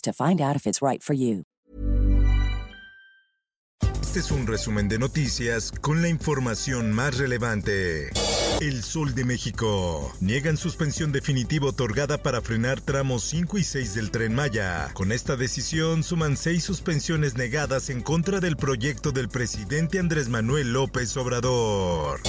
to find out if it's right for you. Este es un resumen de noticias con la información más relevante. El Sol de México. Niegan suspensión definitiva otorgada para frenar tramos 5 y 6 del tren Maya. Con esta decisión suman seis suspensiones negadas en contra del proyecto del presidente Andrés Manuel López Obrador.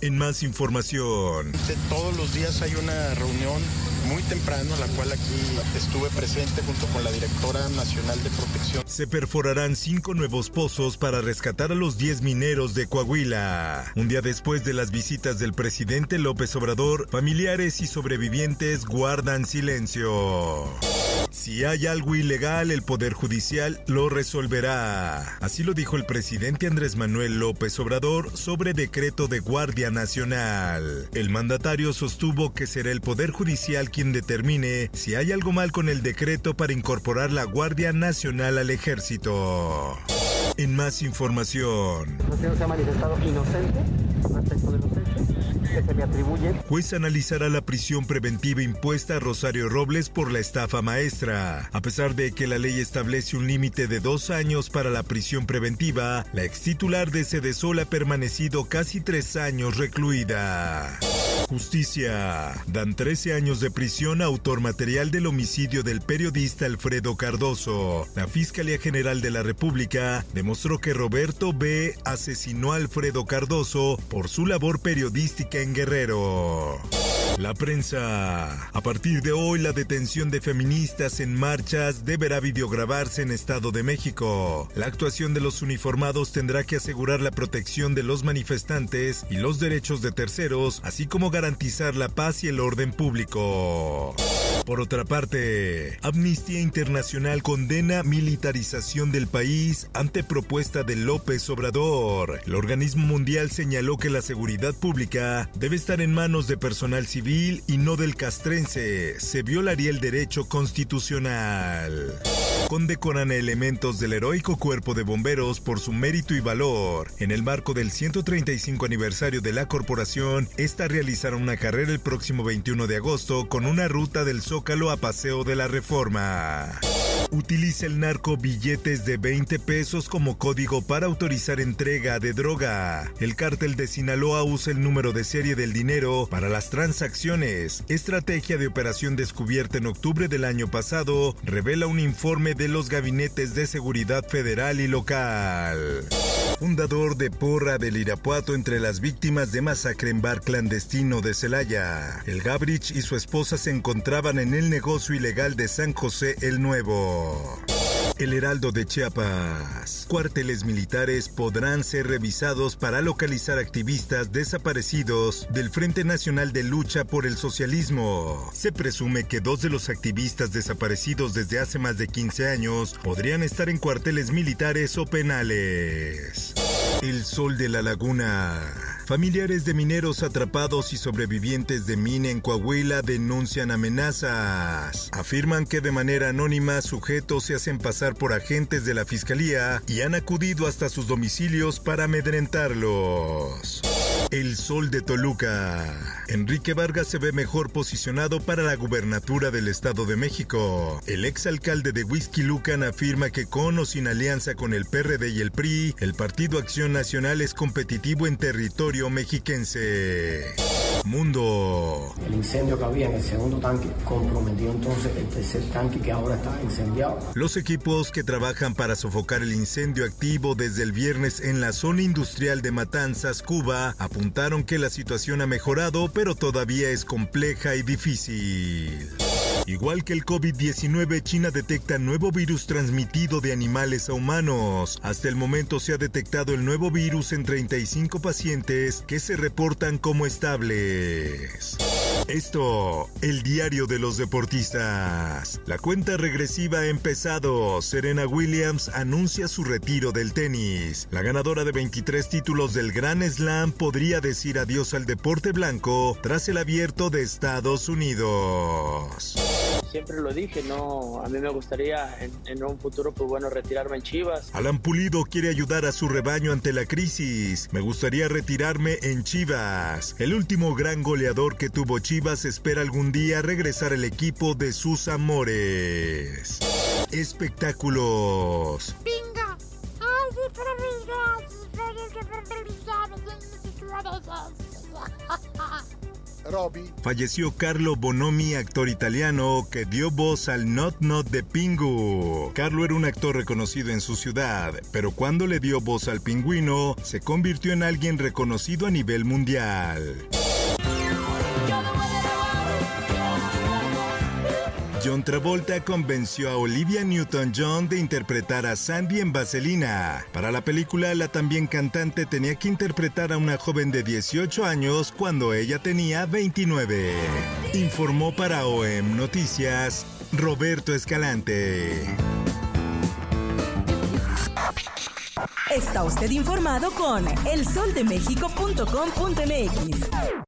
En más información. Todos los días hay una reunión muy temprano, la cual aquí estuve presente junto con la directora nacional de protección. Se perforarán cinco nuevos pozos para rescatar a los 10 mineros de Coahuila. Un día después de las visitas del presidente López Obrador, familiares y sobrevivientes guardan silencio. Si hay algo ilegal, el Poder Judicial lo resolverá. Así lo dijo el presidente Andrés Manuel López Obrador sobre decreto de Guardia Nacional. El mandatario sostuvo que será el Poder Judicial quien determine si hay algo mal con el decreto para incorporar la Guardia Nacional al ejército. En más información. se ha manifestado inocente respecto de los se le atribuyen. Juez analizará la prisión preventiva impuesta a Rosario Robles por la estafa maestra. A pesar de que la ley establece un límite de dos años para la prisión preventiva, la ex titular de Sedesol ha permanecido casi tres años recluida. Justicia. Dan 13 años de prisión a autor material del homicidio del periodista Alfredo Cardoso. La Fiscalía General de la República demostró que Roberto B. asesinó a Alfredo Cardoso por su labor periodística en Guerrero. La prensa. A partir de hoy, la detención de feministas en marchas deberá videograbarse en Estado de México. La actuación de los uniformados tendrá que asegurar la protección de los manifestantes y los derechos de terceros, así como garantizar la paz y el orden público. Por otra parte, Amnistía Internacional condena militarización del país ante propuesta de López Obrador. El organismo mundial señaló que la seguridad pública debe estar en manos de personal civil y no del castrense. Se violaría el derecho constitucional. Condecoran elementos del heroico cuerpo de bomberos por su mérito y valor. En el marco del 135 aniversario de la corporación, esta realizará una carrera el próximo 21 de agosto con una ruta del A Paseo de la Reforma. Utiliza el narco billetes de 20 pesos como código para autorizar entrega de droga. El cártel de Sinaloa usa el número de serie del dinero para las transacciones. Estrategia de operación descubierta en octubre del año pasado, revela un informe de los gabinetes de seguridad federal y local. Fundador de Porra del Irapuato entre las víctimas de masacre en bar clandestino de Celaya. El Gabrich y su esposa se encontraban en el negocio ilegal de San José el Nuevo. El Heraldo de Chiapas. Cuarteles militares podrán ser revisados para localizar activistas desaparecidos del Frente Nacional de Lucha por el Socialismo. Se presume que dos de los activistas desaparecidos desde hace más de 15 años podrían estar en cuarteles militares o penales. El Sol de la Laguna. Familiares de mineros atrapados y sobrevivientes de mina en Coahuila denuncian amenazas. Afirman que de manera anónima sujetos se hacen pasar por agentes de la fiscalía y han acudido hasta sus domicilios para amedrentarlos. El Sol de Toluca. Enrique Vargas se ve mejor posicionado para la gubernatura del Estado de México. El exalcalde de Whisky Lucan afirma que con o sin alianza con el PRD y el PRI, el Partido Acción Nacional es competitivo en territorio mexiquense. Mundo. El incendio que había en el segundo tanque comprometió entonces el tercer tanque que ahora está incendiado. Los equipos que trabajan para sofocar el incendio activo desde el viernes en la zona industrial de Matanzas, Cuba, apuntaron que la situación ha mejorado, pero todavía es compleja y difícil. Igual que el COVID-19, China detecta nuevo virus transmitido de animales a humanos. Hasta el momento se ha detectado el nuevo virus en 35 pacientes que se reportan como estables. Esto, el diario de los deportistas. La cuenta regresiva ha empezado. Serena Williams anuncia su retiro del tenis. La ganadora de 23 títulos del Grand Slam podría decir adiós al deporte blanco tras el abierto de Estados Unidos siempre lo dije, no, a mí me gustaría en, un futuro, pues bueno, retirarme en Chivas. Alan Pulido quiere ayudar a su rebaño ante la crisis. Me gustaría retirarme en Chivas. El último gran goleador que tuvo Chivas espera algún día regresar al equipo de sus amores. Espectáculos. ¡Pinga! Falleció Carlo Bonomi, actor italiano que dio voz al Not Not de Pingu. Carlo era un actor reconocido en su ciudad, pero cuando le dio voz al pingüino, se convirtió en alguien reconocido a nivel mundial. John Travolta convenció a Olivia Newton-John de interpretar a Sandy en Vaselina. Para la película, la también cantante tenía que interpretar a una joven de 18 años cuando ella tenía 29. Informó para OEM Noticias Roberto Escalante. Está usted informado con elsoldemexico.com.mx.